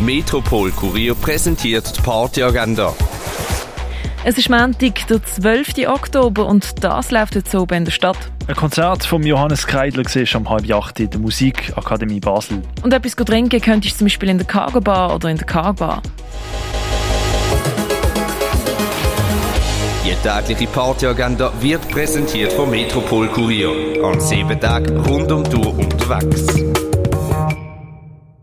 Metropol Kurier präsentiert die Partyagenda. Es ist Montag, der 12. Oktober und das läuft jetzt oben in der Stadt. Ein Konzert von Johannes Kreidler siehst am halb acht in der Musikakademie Basel. Und etwas trinken könntest du zum Beispiel in der Cargo Bar oder in der Cargo Bar. Die tägliche Partyagenda wird präsentiert vom Metropol Kurier. An sieben Tagen rund um die Uhr unterwegs.